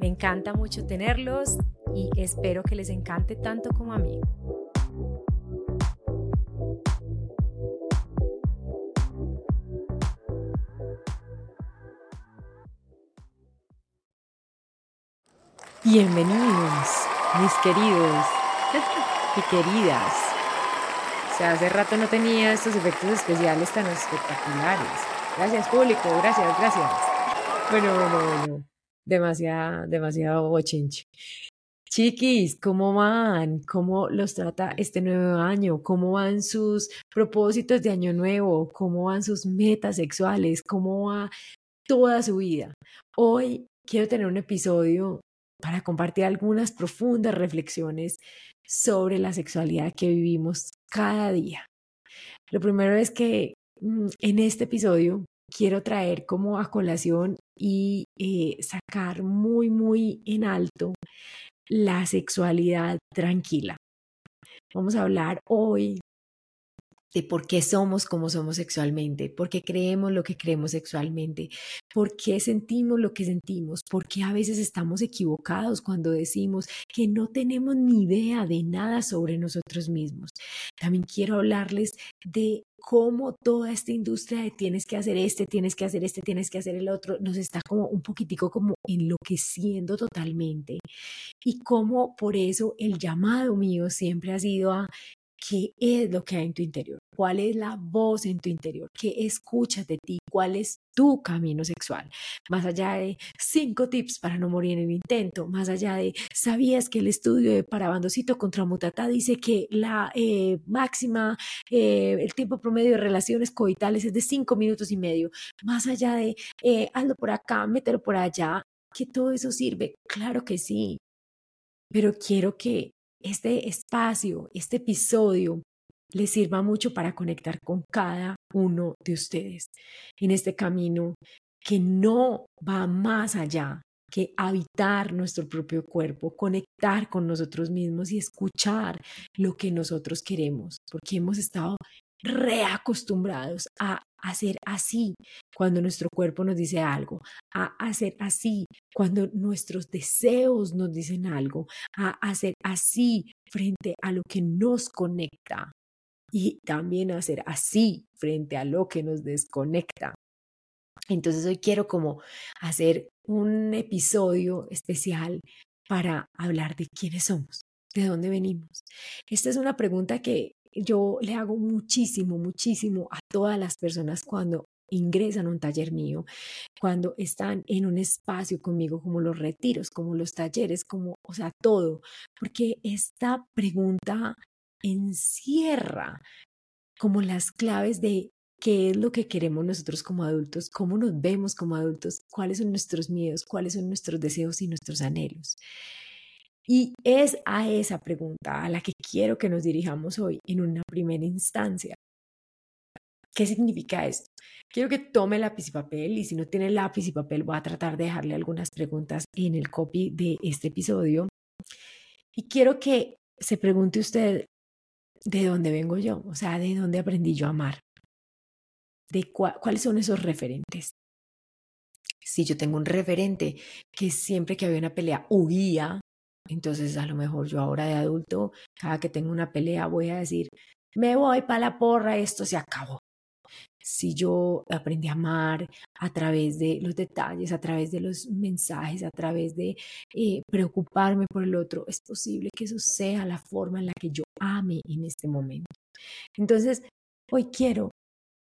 Me encanta mucho tenerlos y espero que les encante tanto como a mí. Bienvenidos, mis queridos y queridas. O sea, hace rato no tenía estos efectos especiales tan espectaculares. Gracias, público, gracias, gracias. Bueno, bueno, bueno demasiado, demasiado bochinche. Chiquis, ¿cómo van? ¿Cómo los trata este nuevo año? ¿Cómo van sus propósitos de año nuevo? ¿Cómo van sus metas sexuales? ¿Cómo va toda su vida? Hoy quiero tener un episodio para compartir algunas profundas reflexiones sobre la sexualidad que vivimos cada día. Lo primero es que mm, en este episodio quiero traer como a colación y eh, sacar muy, muy en alto la sexualidad tranquila. Vamos a hablar hoy de por qué somos como somos sexualmente, por qué creemos lo que creemos sexualmente, por qué sentimos lo que sentimos, por qué a veces estamos equivocados cuando decimos que no tenemos ni idea de nada sobre nosotros mismos. También quiero hablarles de cómo toda esta industria de tienes que hacer este, tienes que hacer este, tienes que hacer el otro, nos está como un poquitico como enloqueciendo totalmente y cómo por eso el llamado mío siempre ha sido a qué es lo que hay en tu interior, cuál es la voz en tu interior, qué escuchas de ti, cuál es tu camino sexual. Más allá de cinco tips para no morir en el intento, más allá de, ¿sabías que el estudio de Parabandocito contra Mutata dice que la eh, máxima, eh, el tiempo promedio de relaciones coitales es de cinco minutos y medio? Más allá de, eh, hazlo por acá, mételo por allá, que todo eso sirve. Claro que sí, pero quiero que este espacio, este episodio, les sirva mucho para conectar con cada uno de ustedes en este camino que no va más allá que habitar nuestro propio cuerpo, conectar con nosotros mismos y escuchar lo que nosotros queremos, porque hemos estado reacostumbrados a hacer así cuando nuestro cuerpo nos dice algo, a hacer así cuando nuestros deseos nos dicen algo, a hacer así frente a lo que nos conecta y también hacer así frente a lo que nos desconecta. Entonces hoy quiero como hacer un episodio especial para hablar de quiénes somos, de dónde venimos. Esta es una pregunta que yo le hago muchísimo, muchísimo a todas las personas cuando ingresan a un taller mío, cuando están en un espacio conmigo, como los retiros, como los talleres, como, o sea, todo, porque esta pregunta encierra como las claves de qué es lo que queremos nosotros como adultos, cómo nos vemos como adultos, cuáles son nuestros miedos, cuáles son nuestros deseos y nuestros anhelos. Y es a esa pregunta a la que quiero que nos dirijamos hoy en una primera instancia. ¿Qué significa esto? Quiero que tome lápiz y papel y si no tiene lápiz y papel voy a tratar de dejarle algunas preguntas en el copy de este episodio. Y quiero que se pregunte usted de dónde vengo yo, o sea, de dónde aprendí yo a amar, de cuáles son esos referentes. Si yo tengo un referente que siempre que había una pelea huía entonces, a lo mejor yo ahora de adulto, cada que tengo una pelea, voy a decir, me voy para la porra, esto se acabó. Si yo aprendí a amar a través de los detalles, a través de los mensajes, a través de eh, preocuparme por el otro, es posible que eso sea la forma en la que yo ame en este momento. Entonces, hoy quiero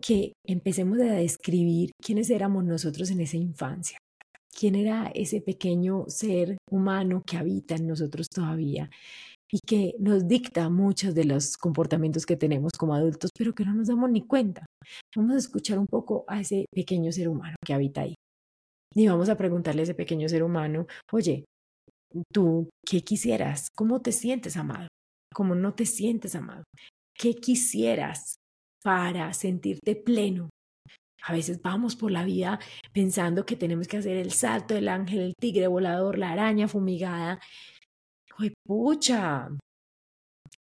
que empecemos a describir quiénes éramos nosotros en esa infancia quién era ese pequeño ser humano que habita en nosotros todavía y que nos dicta muchos de los comportamientos que tenemos como adultos, pero que no nos damos ni cuenta. Vamos a escuchar un poco a ese pequeño ser humano que habita ahí. Y vamos a preguntarle a ese pequeño ser humano, oye, tú, ¿qué quisieras? ¿Cómo te sientes amado? ¿Cómo no te sientes amado? ¿Qué quisieras para sentirte pleno? A veces vamos por la vida pensando que tenemos que hacer el salto del ángel, el tigre volador, la araña fumigada. ¡Ay, pucha!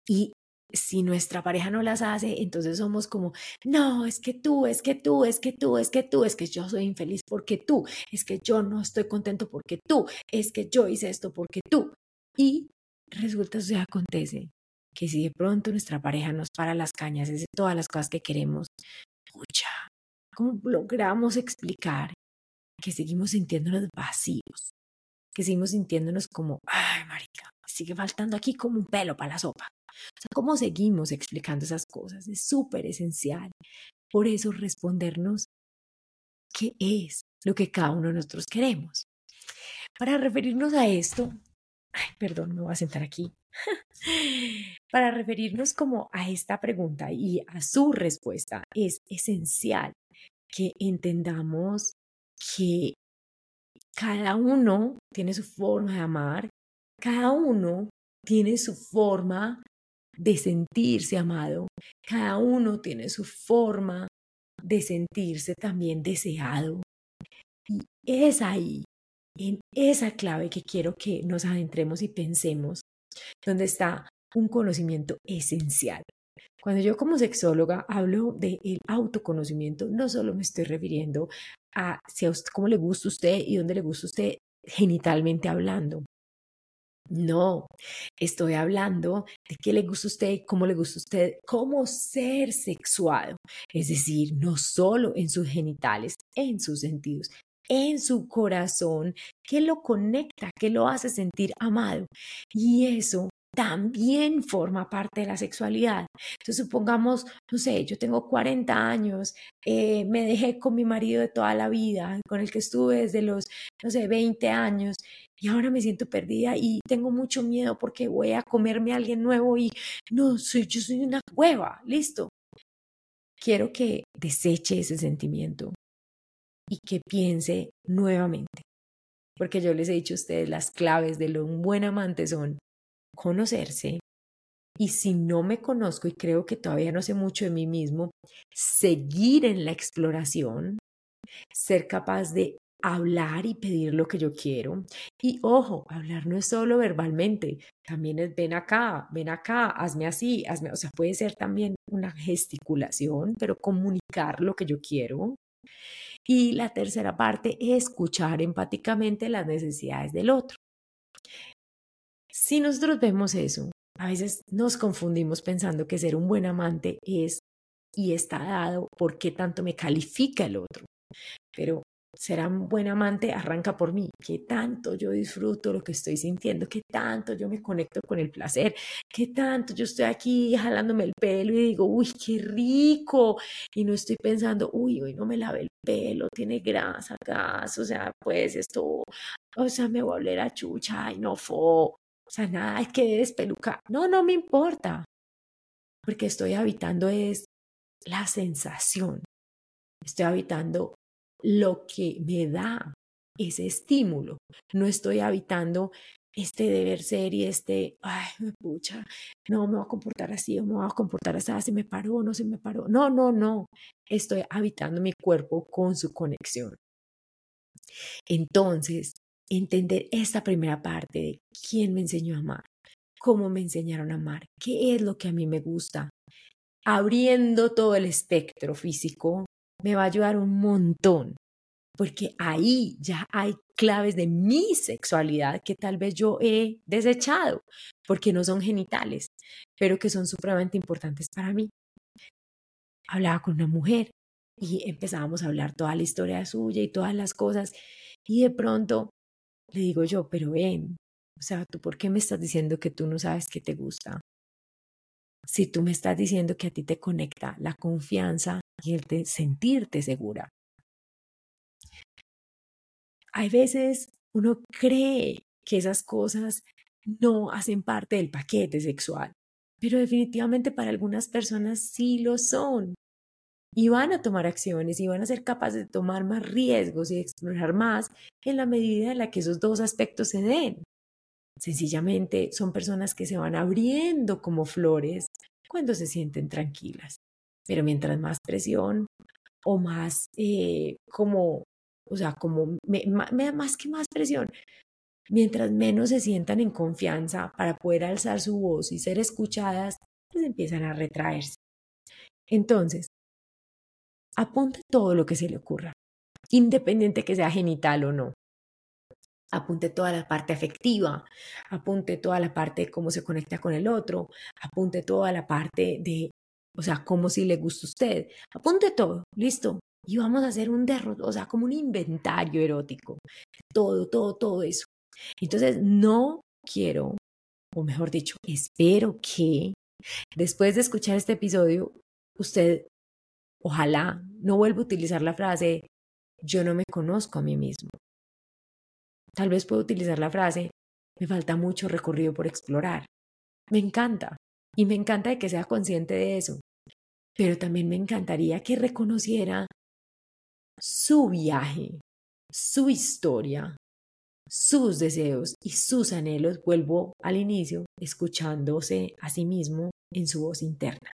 Y si nuestra pareja no las hace, entonces somos como, no, es que tú, es que tú, es que tú, es que tú, es que yo soy infeliz porque tú, es que yo no estoy contento porque tú, es que yo hice esto porque tú. Y resulta, se acontece que si de pronto nuestra pareja nos para las cañas, es de todas las cosas que queremos, pucha, ¿cómo logramos explicar que seguimos sintiéndonos vacíos? Que seguimos sintiéndonos como, ay, marica, sigue faltando aquí como un pelo para la sopa. O sea, ¿cómo seguimos explicando esas cosas? Es súper esencial. Por eso respondernos qué es lo que cada uno de nosotros queremos. Para referirnos a esto, ay, perdón, me voy a sentar aquí. Para referirnos como a esta pregunta y a su respuesta, es esencial que entendamos que cada uno tiene su forma de amar, cada uno tiene su forma de sentirse amado. Cada uno tiene su forma de sentirse también deseado. Y es ahí, en esa clave que quiero que nos adentremos y pensemos, donde está un conocimiento esencial. Cuando yo como sexóloga hablo del autoconocimiento, no solo me estoy refiriendo a, si a cómo le gusta a usted y dónde le gusta a usted genitalmente hablando, no, estoy hablando de qué le gusta a usted, cómo le gusta a usted, cómo ser sexuado. Es decir, no solo en sus genitales, en sus sentidos, en su corazón, que lo conecta, que lo hace sentir amado. Y eso también forma parte de la sexualidad. Entonces, supongamos, no sé, yo tengo 40 años, eh, me dejé con mi marido de toda la vida, con el que estuve desde los, no sé, 20 años, y ahora me siento perdida y tengo mucho miedo porque voy a comerme a alguien nuevo y no, soy, yo soy una cueva, listo. Quiero que deseche ese sentimiento y que piense nuevamente. Porque yo les he dicho a ustedes, las claves de lo un buen amante son conocerse y si no me conozco y creo que todavía no sé mucho de mí mismo, seguir en la exploración, ser capaz de hablar y pedir lo que yo quiero. Y ojo, hablar no es solo verbalmente, también es ven acá, ven acá, hazme así, hazme, o sea, puede ser también una gesticulación, pero comunicar lo que yo quiero. Y la tercera parte, escuchar empáticamente las necesidades del otro. Si nosotros vemos eso, a veces nos confundimos pensando que ser un buen amante es y está dado por qué tanto me califica el otro. Pero ser un buen amante arranca por mí, qué tanto yo disfruto lo que estoy sintiendo, qué tanto yo me conecto con el placer, qué tanto yo estoy aquí jalándome el pelo y digo, uy, qué rico, y no estoy pensando, uy, hoy no me lavé el pelo, tiene grasa, gas, o sea, pues esto, o sea, me voy a oler a chucha, y no fo, o sea, nada, hay que despelucar. No, no me importa. Porque estoy habitando es la sensación. Estoy habitando lo que me da ese estímulo. No estoy habitando este deber ser y este, ay, me pucha, no me voy a comportar así o me voy a comportar así, se me paró o no se me paró. No, no, no. Estoy habitando mi cuerpo con su conexión. Entonces, entender esta primera parte de quién me enseñó a amar, cómo me enseñaron a amar, qué es lo que a mí me gusta. Abriendo todo el espectro físico me va a ayudar un montón, porque ahí ya hay claves de mi sexualidad que tal vez yo he desechado, porque no son genitales, pero que son supremamente importantes para mí. Hablaba con una mujer y empezábamos a hablar toda la historia suya y todas las cosas, y de pronto le digo yo, pero ven, o sea, ¿tú por qué me estás diciendo que tú no sabes qué te gusta? Si tú me estás diciendo que a ti te conecta la confianza y el de sentirte segura. Hay veces uno cree que esas cosas no hacen parte del paquete sexual, pero definitivamente para algunas personas sí lo son y van a tomar acciones y van a ser capaces de tomar más riesgos y explorar más en la medida en la que esos dos aspectos se den. Sencillamente son personas que se van abriendo como flores cuando se sienten tranquilas. Pero mientras más presión o más eh, como, o sea, como más que más presión, mientras menos se sientan en confianza para poder alzar su voz y ser escuchadas, pues empiezan a retraerse. Entonces, apunte todo lo que se le ocurra, independiente que sea genital o no. Apunte toda la parte afectiva, apunte toda la parte de cómo se conecta con el otro, apunte toda la parte de, o sea, cómo si le gusta a usted, apunte todo, listo. Y vamos a hacer un derrotero, o sea, como un inventario erótico, todo, todo, todo eso. Entonces, no quiero, o mejor dicho, espero que después de escuchar este episodio, usted ojalá no vuelva a utilizar la frase yo no me conozco a mí mismo. Tal vez pueda utilizar la frase me falta mucho recorrido por explorar. Me encanta y me encanta de que sea consciente de eso. Pero también me encantaría que reconociera su viaje, su historia, sus deseos y sus anhelos, vuelvo al inicio, escuchándose a sí mismo en su voz interna.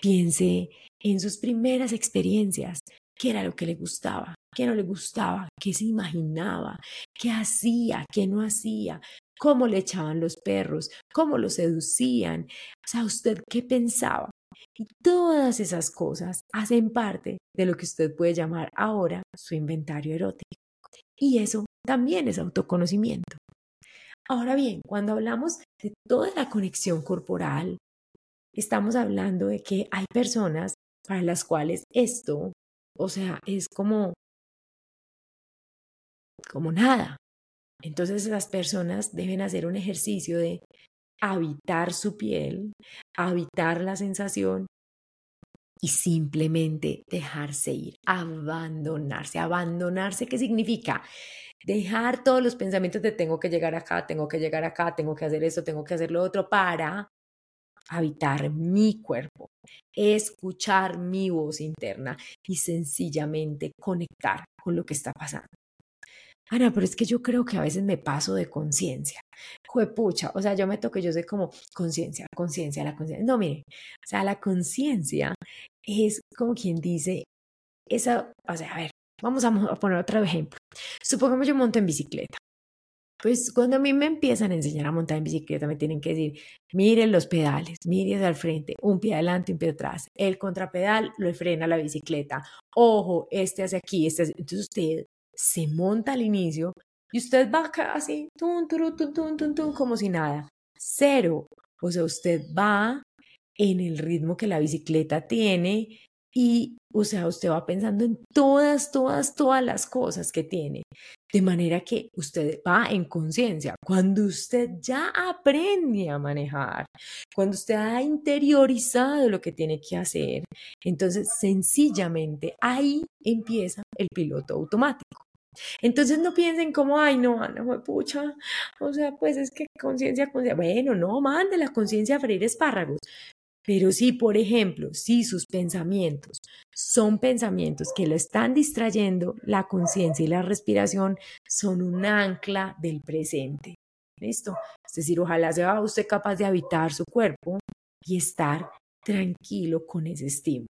Piense en sus primeras experiencias, qué era lo que le gustaba, qué no le gustaba, qué se imaginaba, qué hacía, qué no hacía, cómo le echaban los perros, cómo lo seducían, o sea, usted qué pensaba. Y todas esas cosas hacen parte de lo que usted puede llamar ahora su inventario erótico. Y eso también es autoconocimiento. Ahora bien, cuando hablamos de toda la conexión corporal, estamos hablando de que hay personas para las cuales esto, o sea, es como como nada. Entonces las personas deben hacer un ejercicio de habitar su piel, habitar la sensación y simplemente dejarse ir, abandonarse. Abandonarse, ¿qué significa? Dejar todos los pensamientos de tengo que llegar acá, tengo que llegar acá, tengo que hacer esto, tengo que hacer lo otro para habitar mi cuerpo, escuchar mi voz interna y sencillamente conectar con lo que está pasando. Ana, pero es que yo creo que a veces me paso de conciencia. Juepucha, o sea, yo me toque, yo sé como conciencia, conciencia, la conciencia. No, mire, o sea, la conciencia es como quien dice, esa, o sea, a ver, vamos a poner otro ejemplo. Supongamos yo monto en bicicleta. Pues cuando a mí me empiezan a enseñar a montar en bicicleta, me tienen que decir, miren los pedales, miren al frente, un pie adelante, un pie atrás. El contrapedal lo frena la bicicleta. Ojo, este hacia aquí, este hacia... Entonces usted se monta al inicio y usted va así, tum, tum, tum, tum, tum, como si nada. Cero. O sea, usted va en el ritmo que la bicicleta tiene y, o sea, usted va pensando en todas, todas, todas las cosas que tiene. De manera que usted va en conciencia. Cuando usted ya aprende a manejar, cuando usted ha interiorizado lo que tiene que hacer, entonces sencillamente ahí empieza el piloto automático. Entonces no piensen como, ay, no, Ana, fue pucha. O sea, pues es que conciencia, conciencia. Bueno, no, mande la conciencia a freír espárragos. Pero si, por ejemplo, si sus pensamientos son pensamientos que lo están distrayendo, la conciencia y la respiración son un ancla del presente. ¿Listo? Es decir, ojalá sea usted capaz de habitar su cuerpo y estar tranquilo con ese estímulo.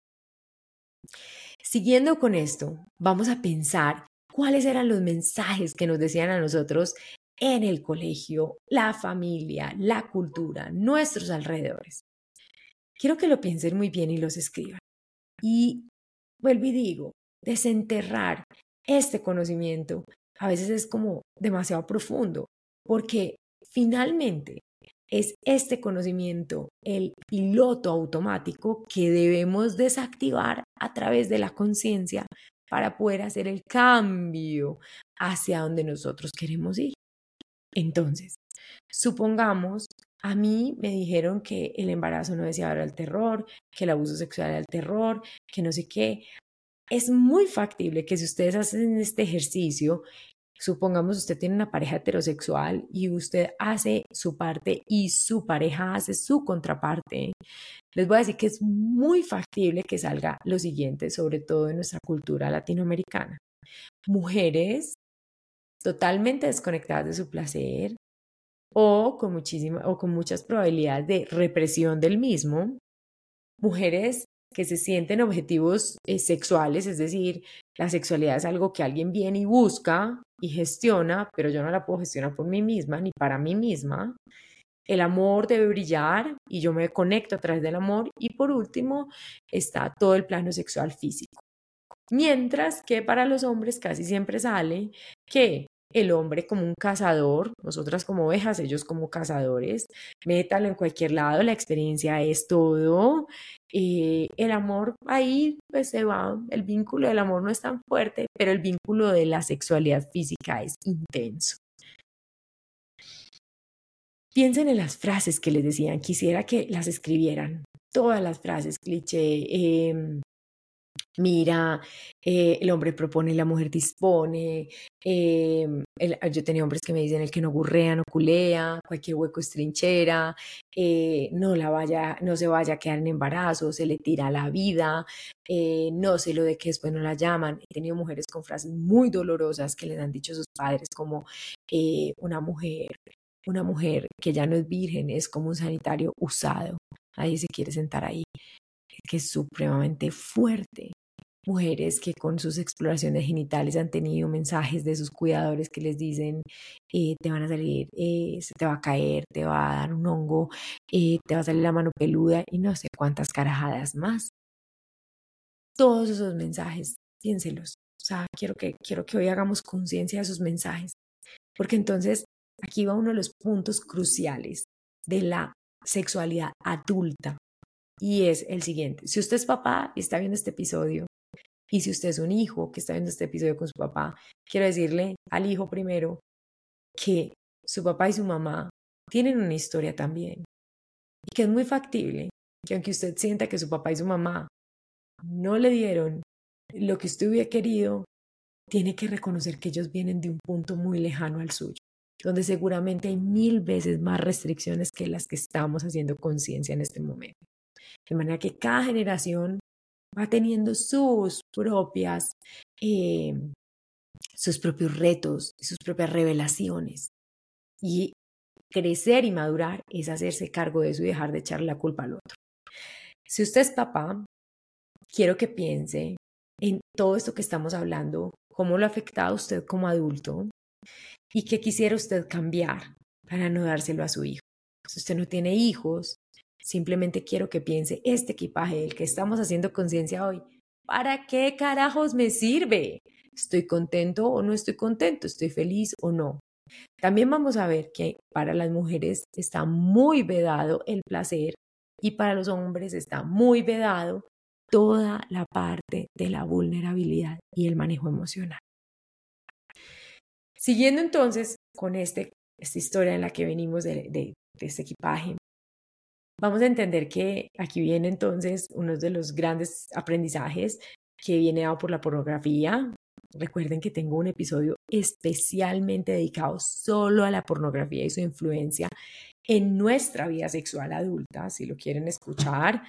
Siguiendo con esto, vamos a pensar cuáles eran los mensajes que nos decían a nosotros en el colegio, la familia, la cultura, nuestros alrededores. Quiero que lo piensen muy bien y los escriban. Y vuelvo y digo, desenterrar este conocimiento a veces es como demasiado profundo, porque finalmente es este conocimiento el piloto automático que debemos desactivar a través de la conciencia para poder hacer el cambio hacia donde nosotros queremos ir. Entonces, supongamos, a mí me dijeron que el embarazo no deseado era el terror, que el abuso sexual era el terror, que no sé qué. Es muy factible que si ustedes hacen este ejercicio, supongamos usted tiene una pareja heterosexual y usted hace su parte y su pareja hace su contraparte, les voy a decir que es muy factible que salga lo siguiente, sobre todo en nuestra cultura latinoamericana. Mujeres totalmente desconectadas de su placer, o con, muchísima, o con muchas probabilidades de represión del mismo. Mujeres que se sienten objetivos eh, sexuales, es decir, la sexualidad es algo que alguien viene y busca y gestiona, pero yo no la puedo gestionar por mí misma ni para mí misma. El amor debe brillar y yo me conecto a través del amor. Y por último está todo el plano sexual físico. Mientras que para los hombres casi siempre sale que el hombre como un cazador, nosotras como ovejas, ellos como cazadores, métalo en cualquier lado, la experiencia es todo, eh, el amor ahí pues se va, el vínculo del amor no es tan fuerte, pero el vínculo de la sexualidad física es intenso. Piensen en las frases que les decían, quisiera que las escribieran, todas las frases, cliché, em, mira, eh, el hombre propone, la mujer dispone. Em, yo tenía hombres que me dicen el que no gurrea, no culea, cualquier hueco es trinchera, eh, no, la vaya, no se vaya a quedar en embarazo, se le tira la vida, eh, no sé lo de que después no la llaman. He tenido mujeres con frases muy dolorosas que les han dicho sus padres como una mujer. Una mujer que ya no es virgen es como un sanitario usado. Ahí se quiere sentar ahí que es supremamente fuerte mujeres que con sus exploraciones genitales han tenido mensajes de sus cuidadores que les dicen eh, te van a salir, eh, se te va a caer, te va a dar un hongo, eh, te va a salir la mano peluda y no sé cuántas carajadas más. Todos esos mensajes, piénselos. O sea, quiero que, quiero que hoy hagamos conciencia de esos mensajes, porque entonces aquí va uno de los puntos cruciales de la sexualidad adulta. Y es el siguiente, si usted es papá y está viendo este episodio, y si usted es un hijo que está viendo este episodio con su papá, quiero decirle al hijo primero que su papá y su mamá tienen una historia también y que es muy factible que aunque usted sienta que su papá y su mamá no le dieron lo que usted hubiera querido, tiene que reconocer que ellos vienen de un punto muy lejano al suyo, donde seguramente hay mil veces más restricciones que las que estamos haciendo conciencia en este momento. De manera que cada generación va teniendo sus propias, eh, sus propios retos, sus propias revelaciones. Y crecer y madurar es hacerse cargo de eso y dejar de echarle la culpa al otro. Si usted es papá, quiero que piense en todo esto que estamos hablando, cómo lo ha afectado a usted como adulto y qué quisiera usted cambiar para no dárselo a su hijo. Si usted no tiene hijos, Simplemente quiero que piense, este equipaje del que estamos haciendo conciencia hoy, ¿para qué carajos me sirve? ¿Estoy contento o no estoy contento? ¿Estoy feliz o no? También vamos a ver que para las mujeres está muy vedado el placer y para los hombres está muy vedado toda la parte de la vulnerabilidad y el manejo emocional. Siguiendo entonces con este, esta historia en la que venimos de, de este equipaje, Vamos a entender que aquí viene entonces uno de los grandes aprendizajes que viene dado por la pornografía. Recuerden que tengo un episodio especialmente dedicado solo a la pornografía y su influencia en nuestra vida sexual adulta, si lo quieren escuchar.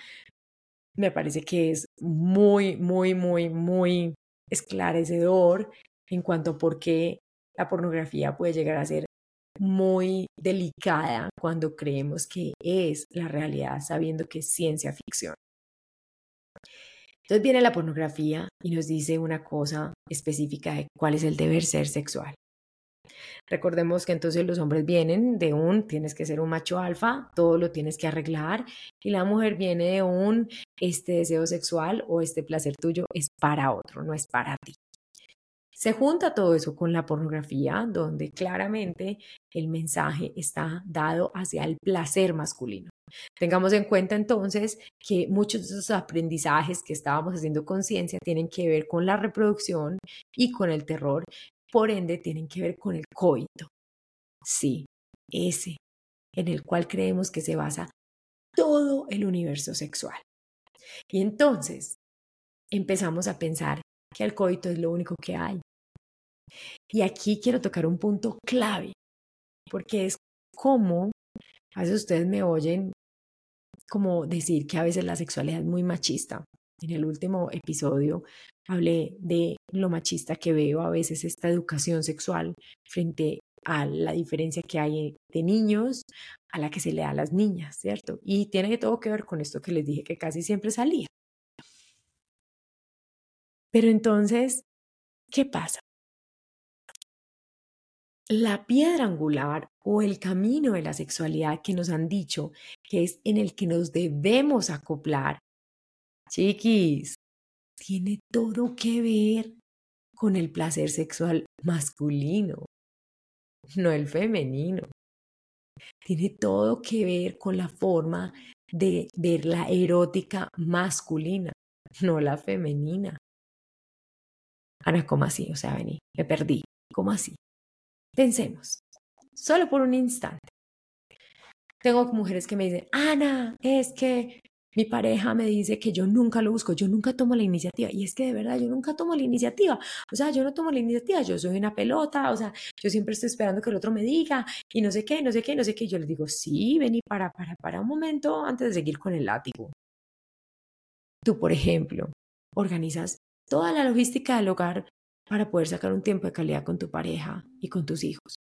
Me parece que es muy, muy, muy, muy esclarecedor en cuanto a por qué la pornografía puede llegar a ser muy delicada cuando creemos que es la realidad, sabiendo que es ciencia ficción. Entonces viene la pornografía y nos dice una cosa específica de cuál es el deber ser sexual. Recordemos que entonces los hombres vienen de un tienes que ser un macho alfa, todo lo tienes que arreglar, y la mujer viene de un este deseo sexual o este placer tuyo es para otro, no es para ti. Se junta todo eso con la pornografía, donde claramente el mensaje está dado hacia el placer masculino. Tengamos en cuenta entonces que muchos de esos aprendizajes que estábamos haciendo conciencia tienen que ver con la reproducción y con el terror, por ende tienen que ver con el coito. Sí, ese en el cual creemos que se basa todo el universo sexual. Y entonces empezamos a pensar que el coito es lo único que hay. Y aquí quiero tocar un punto clave, porque es como, a veces ustedes me oyen como decir que a veces la sexualidad es muy machista. En el último episodio hablé de lo machista que veo a veces esta educación sexual frente a la diferencia que hay de niños a la que se le da a las niñas, ¿cierto? Y tiene todo que ver con esto que les dije que casi siempre salía. Pero entonces, ¿qué pasa? La piedra angular o el camino de la sexualidad que nos han dicho que es en el que nos debemos acoplar, chiquis, tiene todo que ver con el placer sexual masculino, no el femenino. Tiene todo que ver con la forma de ver la erótica masculina, no la femenina. Ana, ¿cómo así? O sea, vení, me perdí. ¿Cómo así? Pensemos, solo por un instante. Tengo mujeres que me dicen, Ana, es que mi pareja me dice que yo nunca lo busco, yo nunca tomo la iniciativa. Y es que de verdad yo nunca tomo la iniciativa. O sea, yo no tomo la iniciativa, yo soy una pelota, o sea, yo siempre estoy esperando que el otro me diga y no sé qué, no sé qué, no sé qué. Yo les digo, sí, vení para, para, para un momento antes de seguir con el látigo. Tú, por ejemplo, organizas toda la logística del hogar para poder sacar un tiempo de calidad con tu pareja y con tus hijos.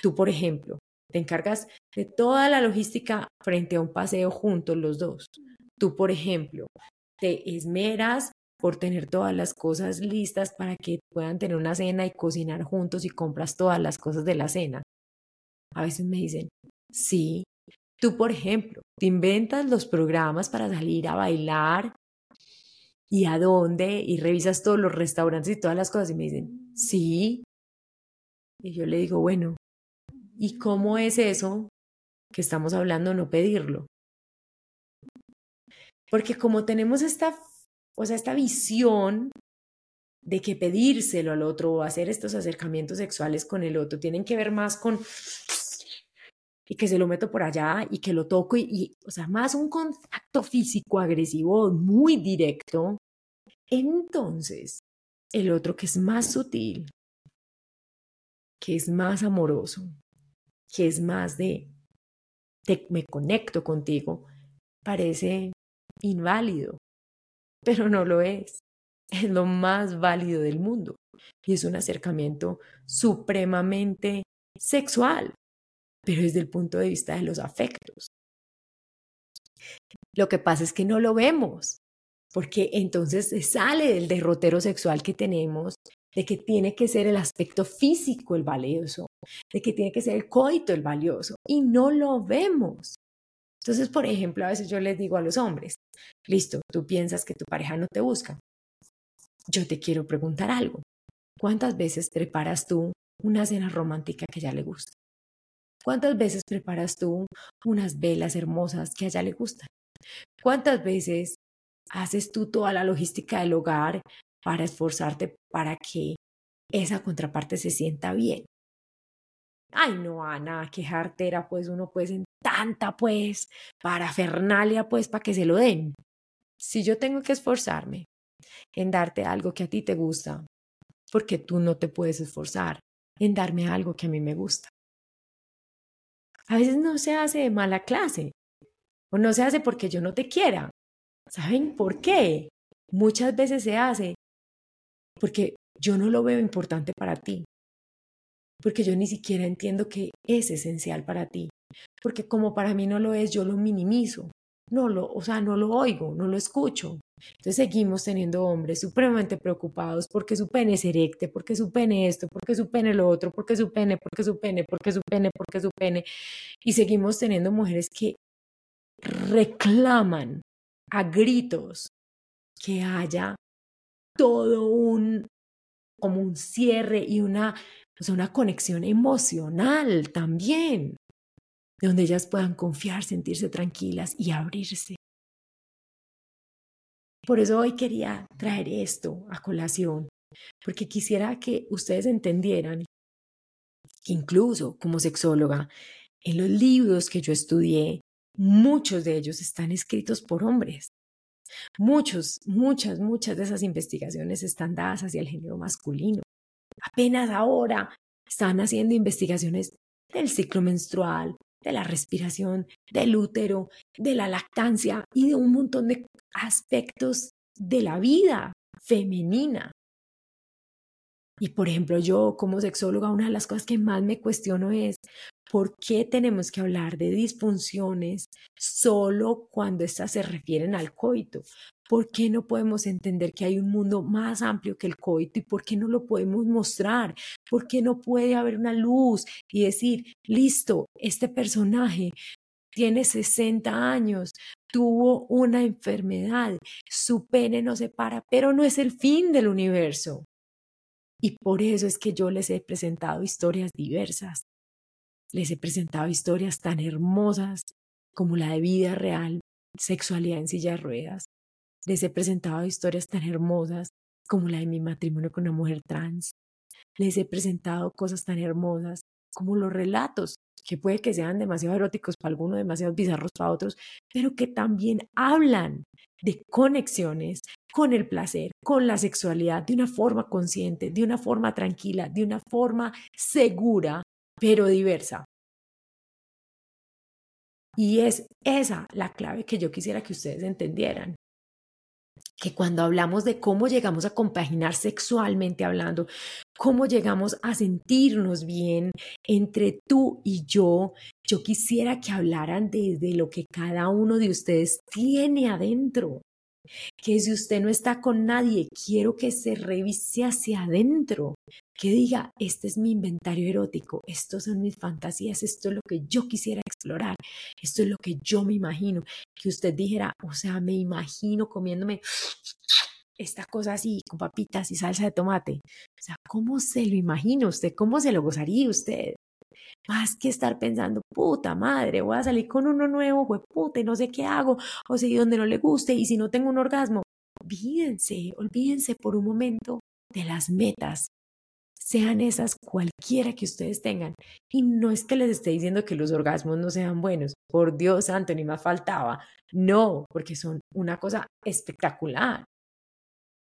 Tú, por ejemplo, te encargas de toda la logística frente a un paseo juntos los dos. Tú, por ejemplo, te esmeras por tener todas las cosas listas para que puedan tener una cena y cocinar juntos y compras todas las cosas de la cena. A veces me dicen, sí, tú, por ejemplo, te inventas los programas para salir a bailar y a dónde y revisas todos los restaurantes y todas las cosas y me dicen, sí. Y yo le digo, bueno, ¿y cómo es eso que estamos hablando no pedirlo? Porque como tenemos esta, o sea, esta visión de que pedírselo al otro o hacer estos acercamientos sexuales con el otro tienen que ver más con y que se lo meto por allá y que lo toco y, y, o sea, más un contacto físico agresivo muy directo. Entonces, el otro que es más sutil, que es más amoroso, que es más de, me conecto contigo, parece inválido, pero no lo es. Es lo más válido del mundo y es un acercamiento supremamente sexual, pero desde el punto de vista de los afectos. Lo que pasa es que no lo vemos, porque entonces se sale del derrotero sexual que tenemos, de que tiene que ser el aspecto físico el valioso, de que tiene que ser el coito el valioso, y no lo vemos. Entonces, por ejemplo, a veces yo les digo a los hombres, listo, tú piensas que tu pareja no te busca. Yo te quiero preguntar algo. ¿Cuántas veces preparas tú una cena romántica que a ella le gusta? ¿Cuántas veces preparas tú unas velas hermosas que a ella le gustan? ¿Cuántas veces haces tú toda la logística del hogar para esforzarte para que esa contraparte se sienta bien? Ay, no, Ana, qué jartera, pues uno pues en tanta pues parafernalia pues para que se lo den. Si yo tengo que esforzarme en darte algo que a ti te gusta, porque tú no te puedes esforzar en darme algo que a mí me gusta. A veces no se hace de mala clase o no se hace porque yo no te quiera. ¿Saben por qué? Muchas veces se hace porque yo no lo veo importante para ti porque yo ni siquiera entiendo que es esencial para ti, porque como para mí no lo es, yo lo minimizo, no lo, o sea, no lo oigo, no lo escucho. Entonces seguimos teniendo hombres supremamente preocupados porque su pene es erecte, porque su pene esto, porque su pene lo otro, porque su pene, porque su pene, porque su pene, porque su pene. Y seguimos teniendo mujeres que reclaman a gritos que haya todo un como un cierre y una una conexión emocional también, donde ellas puedan confiar, sentirse tranquilas y abrirse. Por eso hoy quería traer esto a colación, porque quisiera que ustedes entendieran que incluso como sexóloga, en los libros que yo estudié, muchos de ellos están escritos por hombres. Muchos, muchas, muchas de esas investigaciones están dadas hacia el género masculino. Apenas ahora están haciendo investigaciones del ciclo menstrual, de la respiración, del útero, de la lactancia y de un montón de aspectos de la vida femenina. Y por ejemplo, yo como sexóloga, una de las cosas que más me cuestiono es, ¿por qué tenemos que hablar de disfunciones solo cuando éstas se refieren al coito? ¿Por qué no podemos entender que hay un mundo más amplio que el coito y por qué no lo podemos mostrar? ¿Por qué no puede haber una luz y decir, listo, este personaje tiene 60 años, tuvo una enfermedad, su pene no se para, pero no es el fin del universo. Y por eso es que yo les he presentado historias diversas. Les he presentado historias tan hermosas como la de vida real, sexualidad en silla de ruedas. Les he presentado historias tan hermosas como la de mi matrimonio con una mujer trans. Les he presentado cosas tan hermosas como los relatos, que puede que sean demasiado eróticos para algunos, demasiado bizarros para otros, pero que también hablan de conexiones con el placer, con la sexualidad, de una forma consciente, de una forma tranquila, de una forma segura, pero diversa. Y es esa la clave que yo quisiera que ustedes entendieran que cuando hablamos de cómo llegamos a compaginar sexualmente hablando, cómo llegamos a sentirnos bien entre tú y yo, yo quisiera que hablaran desde lo que cada uno de ustedes tiene adentro. Que si usted no está con nadie, quiero que se revise hacia adentro, que diga, este es mi inventario erótico, estos son mis fantasías, esto es lo que yo quisiera explorar, esto es lo que yo me imagino, que usted dijera, o sea, me imagino comiéndome esta cosa así, con papitas y salsa de tomate. O sea, ¿cómo se lo imagina usted? ¿Cómo se lo gozaría usted? Más que estar pensando, puta madre, voy a salir con uno nuevo, puta, no sé qué hago, o seguir donde no le guste, y si no tengo un orgasmo, olvídense, olvídense por un momento de las metas, sean esas cualquiera que ustedes tengan. Y no es que les esté diciendo que los orgasmos no sean buenos, por Dios santo, ni más faltaba. No, porque son una cosa espectacular.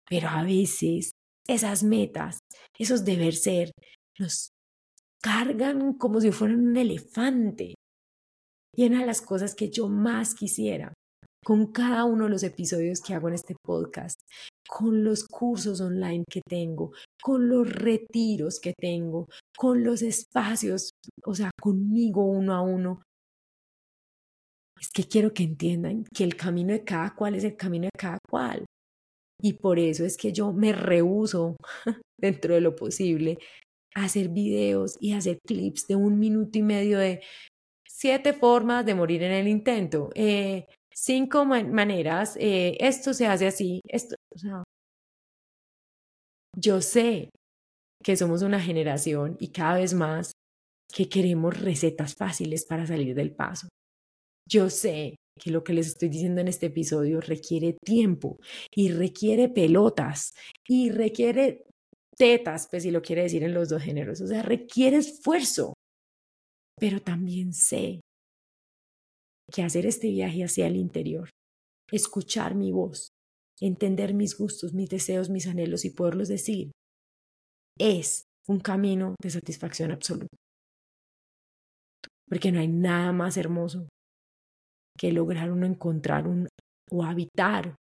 Pero a veces esas metas, esos deber ser, nos cargan como si fueran un elefante. De las cosas que yo más quisiera con cada uno de los episodios que hago en este podcast, con los cursos online que tengo, con los retiros que tengo, con los espacios, o sea, conmigo uno a uno. Es que quiero que entiendan que el camino de cada cual es el camino de cada cual. Y por eso es que yo me rehuso, dentro de lo posible, hacer videos y hacer clips de un minuto y medio de siete formas de morir en el intento, eh, cinco maneras, eh, esto se hace así, esto, o sea, yo sé que somos una generación y cada vez más que queremos recetas fáciles para salir del paso. Yo sé que lo que les estoy diciendo en este episodio requiere tiempo y requiere pelotas y requiere tetas, pues si lo quiere decir en los dos géneros, o sea, requiere esfuerzo. Pero también sé que hacer este viaje hacia el interior, escuchar mi voz, entender mis gustos, mis deseos, mis anhelos y poderlos decir, es un camino de satisfacción absoluta. Porque no hay nada más hermoso que lograr uno encontrar un o habitar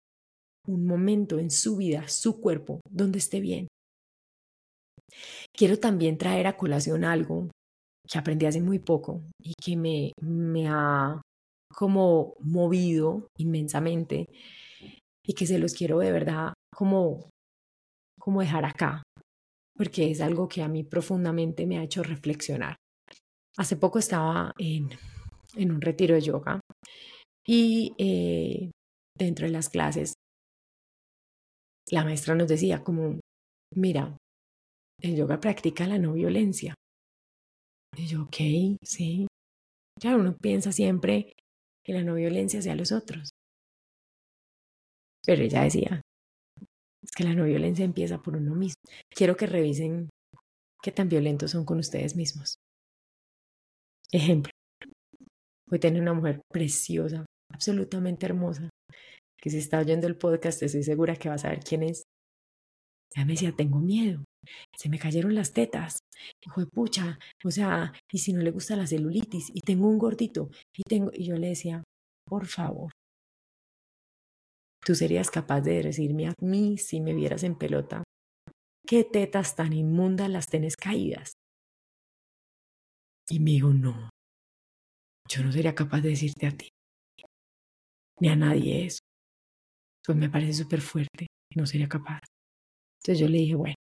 un momento en su vida, su cuerpo, donde esté bien. Quiero también traer a colación algo que aprendí hace muy poco y que me, me ha como movido inmensamente y que se los quiero de verdad como, como dejar acá, porque es algo que a mí profundamente me ha hecho reflexionar. Hace poco estaba en, en un retiro de yoga y eh, dentro de las clases la maestra nos decía como, mira, el yoga practica la no violencia. Y yo, ok, sí. Ya uno piensa siempre que la no violencia sea los otros. Pero ella decía, es que la no violencia empieza por uno mismo. Quiero que revisen qué tan violentos son con ustedes mismos. Ejemplo, hoy tengo una mujer preciosa, absolutamente hermosa, que si está oyendo el podcast estoy segura que va a saber quién es. Ella me decía, tengo miedo, se me cayeron las tetas. Hijo de pucha, o sea, y si no le gusta la celulitis, y tengo un gordito, y tengo, y yo le decía, por favor, tú serías capaz de decirme a mí si me vieras en pelota, qué tetas tan inmundas las tenés caídas. Y me dijo, no, yo no sería capaz de decirte a ti, ni a nadie eso. Pues me parece súper fuerte, no sería capaz. Entonces yo le dije, bueno,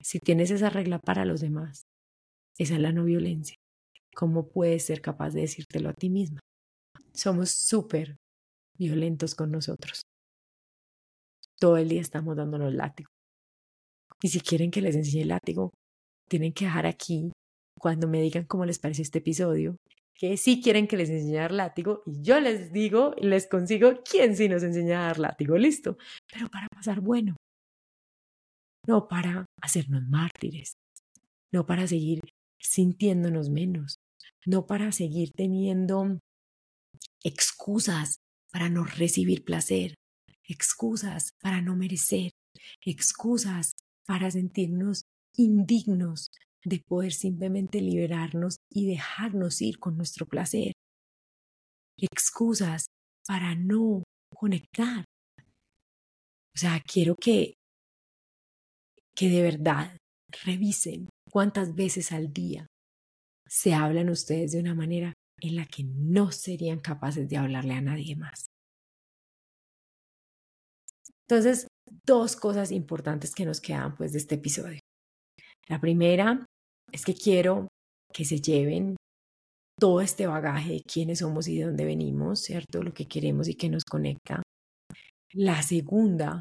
si tienes esa regla para los demás, esa es la no violencia. ¿Cómo puedes ser capaz de decírtelo a ti misma? Somos súper violentos con nosotros. Todo el día estamos dándonos látigo. Y si quieren que les enseñe el látigo, tienen que dejar aquí, cuando me digan cómo les parece este episodio, que sí quieren que les enseñe a dar látigo y yo les digo, les consigo quién sí nos enseña a dar látigo, listo. Pero para pasar bueno, no para hacernos mártires, no para seguir sintiéndonos menos, no para seguir teniendo excusas para no recibir placer, excusas para no merecer, excusas para sentirnos indignos de poder simplemente liberarnos y dejarnos ir con nuestro placer, excusas para no conectar. O sea, quiero que, que de verdad revisen cuántas veces al día se hablan ustedes de una manera en la que no serían capaces de hablarle a nadie más. Entonces, dos cosas importantes que nos quedan pues de este episodio. La primera es que quiero que se lleven todo este bagaje de quiénes somos y de dónde venimos, ¿cierto? Lo que queremos y que nos conecta. La segunda,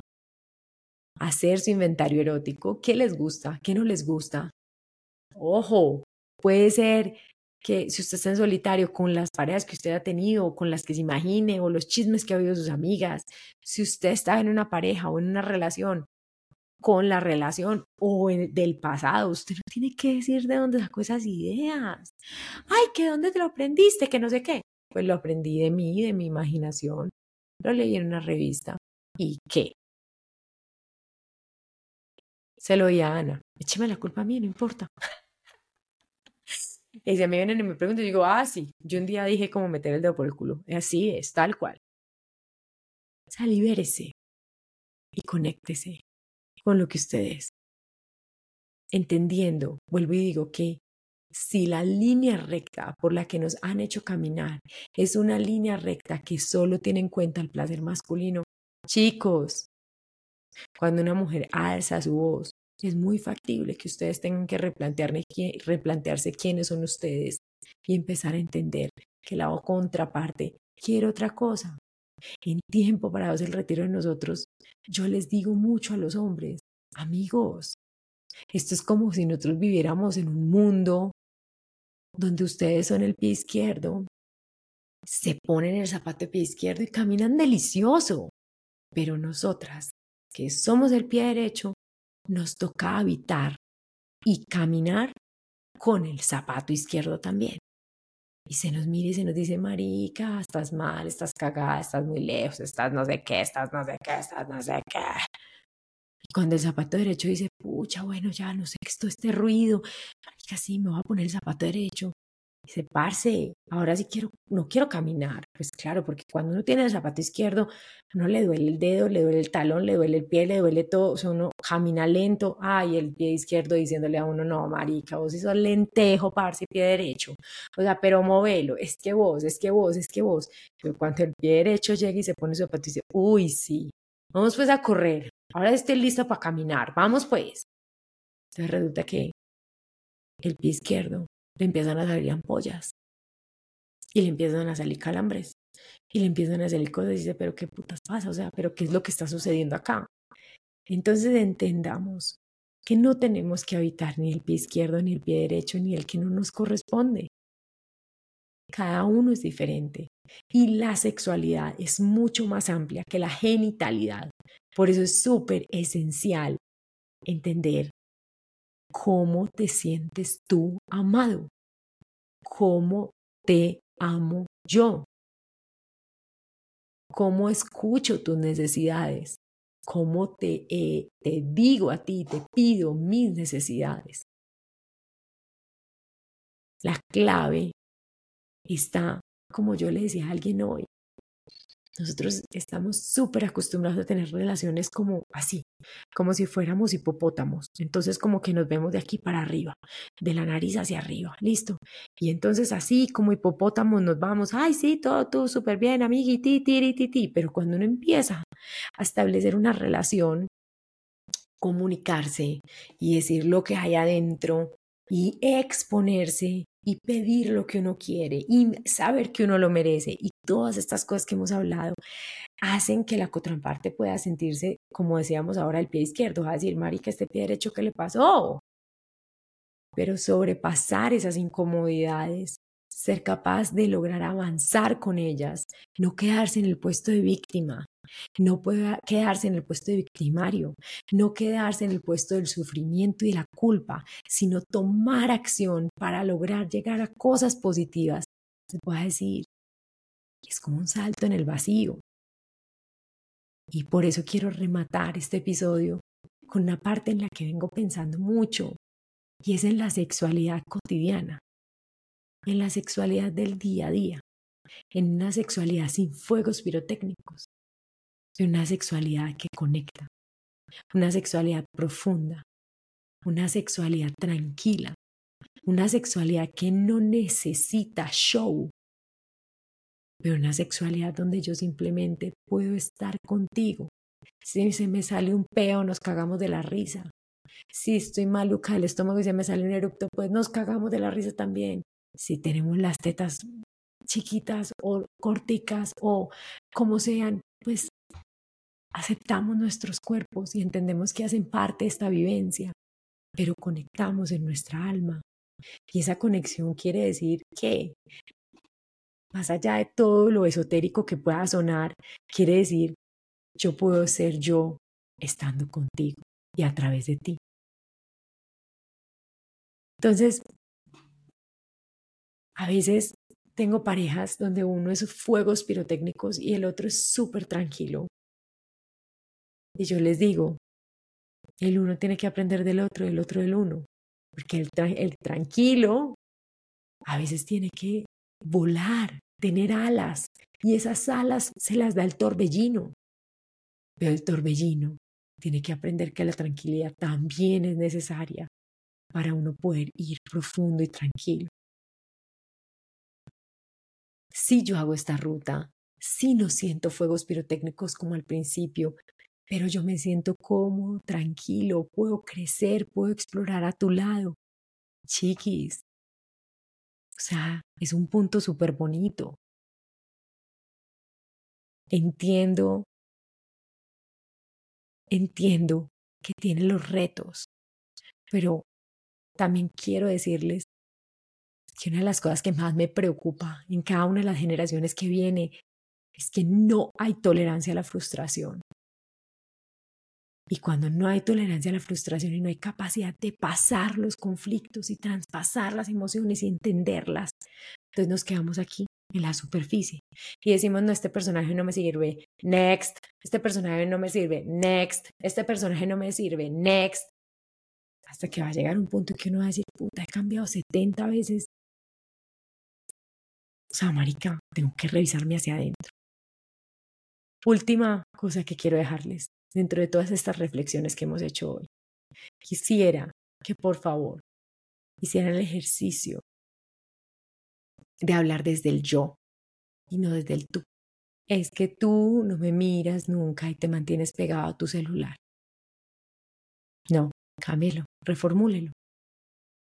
hacer su inventario erótico. ¿Qué les gusta? ¿Qué no les gusta? Ojo, puede ser que si usted está en solitario con las parejas que usted ha tenido, o con las que se imagine, o los chismes que ha oído sus amigas, si usted está en una pareja o en una relación con la relación o del pasado, usted no tiene que decir de dónde sacó esas ideas. Ay, que dónde te lo aprendiste, que no sé qué. Pues lo aprendí de mí, de mi imaginación. Lo leí en una revista. ¿Y qué? Se lo oí a Ana. Écheme la culpa a mí, no importa. Y si me vienen y me preguntan, digo, ah, sí, yo un día dije cómo meter el dedo por el culo. Así es, tal cual. O sea, libérese y conéctese con lo que usted es. Entendiendo, vuelvo y digo que si la línea recta por la que nos han hecho caminar es una línea recta que solo tiene en cuenta el placer masculino, chicos, cuando una mujer alza su voz es muy factible que ustedes tengan que replantearse quiénes son ustedes y empezar a entender que la contraparte quiere otra cosa. En tiempo para el retiro de nosotros, yo les digo mucho a los hombres, amigos, esto es como si nosotros viviéramos en un mundo donde ustedes son el pie izquierdo, se ponen el zapato de pie izquierdo y caminan delicioso, pero nosotras, que somos el pie derecho, nos toca habitar y caminar con el zapato izquierdo también. Y se nos mira y se nos dice, marica, estás mal, estás cagada, estás muy lejos, estás no sé qué, estás no sé qué, estás no sé qué. Y cuando el zapato derecho dice, pucha, bueno, ya no sé qué es todo este ruido, marica, sí, me voy a poner el zapato derecho. Dice, parce, ahora sí quiero, no quiero caminar. Pues claro, porque cuando uno tiene el zapato izquierdo, no le duele el dedo, le duele el talón, le duele el pie, le duele todo. O sea, uno camina lento. Ay, el pie izquierdo diciéndole a uno, no, marica, vos sos lentejo, parce, pie derecho. O sea, pero movelo, es que vos, es que vos, es que vos. Pero cuando el pie derecho llega y se pone su zapato y dice, uy, sí, vamos pues a correr. Ahora estoy listo para caminar, vamos pues. Entonces resulta que el pie izquierdo le empiezan a salir ampollas y le empiezan a salir calambres y le empiezan a salir cosas y dice, pero qué putas pasa, o sea, pero qué es lo que está sucediendo acá. Entonces entendamos que no tenemos que habitar ni el pie izquierdo, ni el pie derecho, ni el que no nos corresponde. Cada uno es diferente y la sexualidad es mucho más amplia que la genitalidad. Por eso es súper esencial entender cómo te sientes tú amado, cómo te amo yo, cómo escucho tus necesidades, cómo te, eh, te digo a ti, te pido mis necesidades. La clave está, como yo le decía a alguien hoy, Nosotros estamos súper acostumbrados a tener relaciones como así, como si fuéramos hipopótamos. Entonces como que nos vemos de aquí para arriba, de la nariz hacia arriba, listo. Y entonces así como hipopótamos nos vamos, ay sí, todo tú súper bien, amiguiti, tiri, ti. Pero cuando uno empieza a establecer una relación, comunicarse y decir lo que hay adentro y exponerse y pedir lo que uno quiere y saber que uno lo merece y todas estas cosas que hemos hablado hacen que la contraparte pueda sentirse, como decíamos ahora, el pie izquierdo, va a decir, marica, este pie derecho, ¿qué le pasó? Pero sobrepasar esas incomodidades, ser capaz de lograr avanzar con ellas, no quedarse en el puesto de víctima, no puede quedarse en el puesto de victimario, no quedarse en el puesto del sufrimiento y de la culpa, sino tomar acción para lograr llegar a cosas positivas. Se puede decir, es como un salto en el vacío. Y por eso quiero rematar este episodio con una parte en la que vengo pensando mucho, y es en la sexualidad cotidiana, en la sexualidad del día a día, en una sexualidad sin fuegos pirotécnicos, de una sexualidad que conecta, una sexualidad profunda, una sexualidad tranquila, una sexualidad que no necesita show, pero una sexualidad donde yo simplemente puedo estar contigo. Si se me sale un peo, nos cagamos de la risa. Si estoy maluca del estómago y se me sale un erupto, pues nos cagamos de la risa también. Si tenemos las tetas chiquitas o corticas o como sean, pues aceptamos nuestros cuerpos y entendemos que hacen parte de esta vivencia, pero conectamos en nuestra alma. Y esa conexión quiere decir que, más allá de todo lo esotérico que pueda sonar, quiere decir, yo puedo ser yo estando contigo y a través de ti. Entonces, a veces tengo parejas donde uno es fuegos pirotécnicos y el otro es súper tranquilo, y yo les digo, el uno tiene que aprender del otro, el otro del uno, porque el, el tranquilo a veces tiene que volar, tener alas, y esas alas se las da el torbellino. Pero el torbellino tiene que aprender que la tranquilidad también es necesaria para uno poder ir profundo y tranquilo. Si yo hago esta ruta, si no siento fuegos pirotécnicos como al principio, pero yo me siento cómodo, tranquilo, puedo crecer, puedo explorar a tu lado. Chiquis. O sea, es un punto súper bonito. Entiendo, entiendo que tiene los retos, pero también quiero decirles que una de las cosas que más me preocupa en cada una de las generaciones que viene es que no hay tolerancia a la frustración. Y cuando no hay tolerancia a la frustración y no hay capacidad de pasar los conflictos y traspasar las emociones y entenderlas, entonces nos quedamos aquí en la superficie y decimos, no, este personaje no me sirve, next, este personaje no me sirve, next, este personaje no me sirve, next, hasta que va a llegar un punto que uno va a decir, puta, he cambiado 70 veces. O sea, marica, tengo que revisarme hacia adentro. Última cosa que quiero dejarles dentro de todas estas reflexiones que hemos hecho hoy. Quisiera que por favor hicieran el ejercicio de hablar desde el yo y no desde el tú. Es que tú no me miras nunca y te mantienes pegado a tu celular. No, cámbielo, reformúlelo.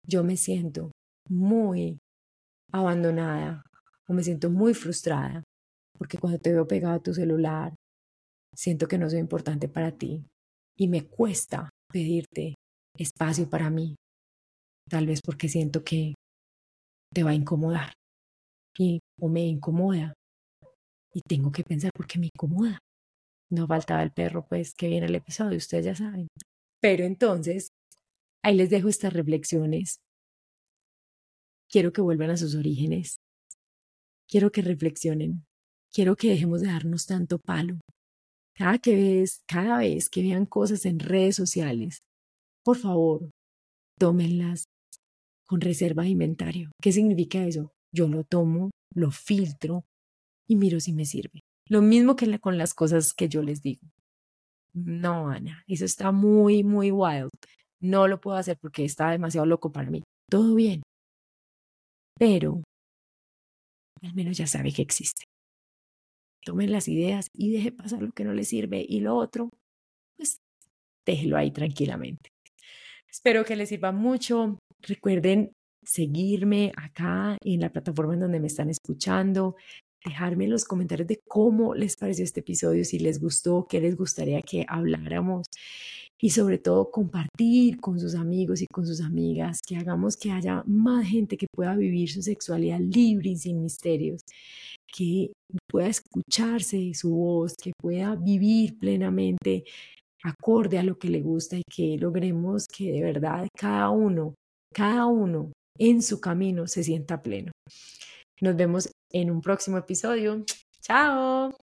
Yo me siento muy abandonada o me siento muy frustrada porque cuando te veo pegado a tu celular siento que no soy importante para ti y me cuesta pedirte espacio para mí, tal vez porque siento que te va a incomodar y o me incomoda y tengo que pensar por qué me incomoda. No faltaba el perro, pues que viene el episodio, ustedes ya saben. Pero entonces, ahí les dejo estas reflexiones. Quiero que vuelvan a sus orígenes. Quiero que reflexionen. Quiero que dejemos de darnos tanto palo. Cada, cada vez que vean cosas en redes sociales, por favor, tómenlas con reserva de inventario. ¿Qué significa eso? Yo lo tomo, lo filtro y miro si me sirve. Lo mismo que con las cosas que yo les digo. No, Ana, eso está muy, muy wild. No lo puedo hacer porque está demasiado loco para mí. Todo bien. Pero al menos ya sabe que existe. Tomen las ideas y deje pasar lo que no le sirve y lo otro, pues déjelo ahí tranquilamente. Espero que les sirva mucho. Recuerden seguirme acá en la plataforma en donde me están escuchando, dejarme en los comentarios de cómo les pareció este episodio, si les gustó, qué les gustaría que habláramos y sobre todo compartir con sus amigos y con sus amigas, que hagamos que haya más gente que pueda vivir su sexualidad libre y sin misterios, que pueda escucharse su voz, que pueda vivir plenamente acorde a lo que le gusta y que logremos que de verdad cada uno, cada uno en su camino se sienta pleno. Nos vemos en un próximo episodio. Chao.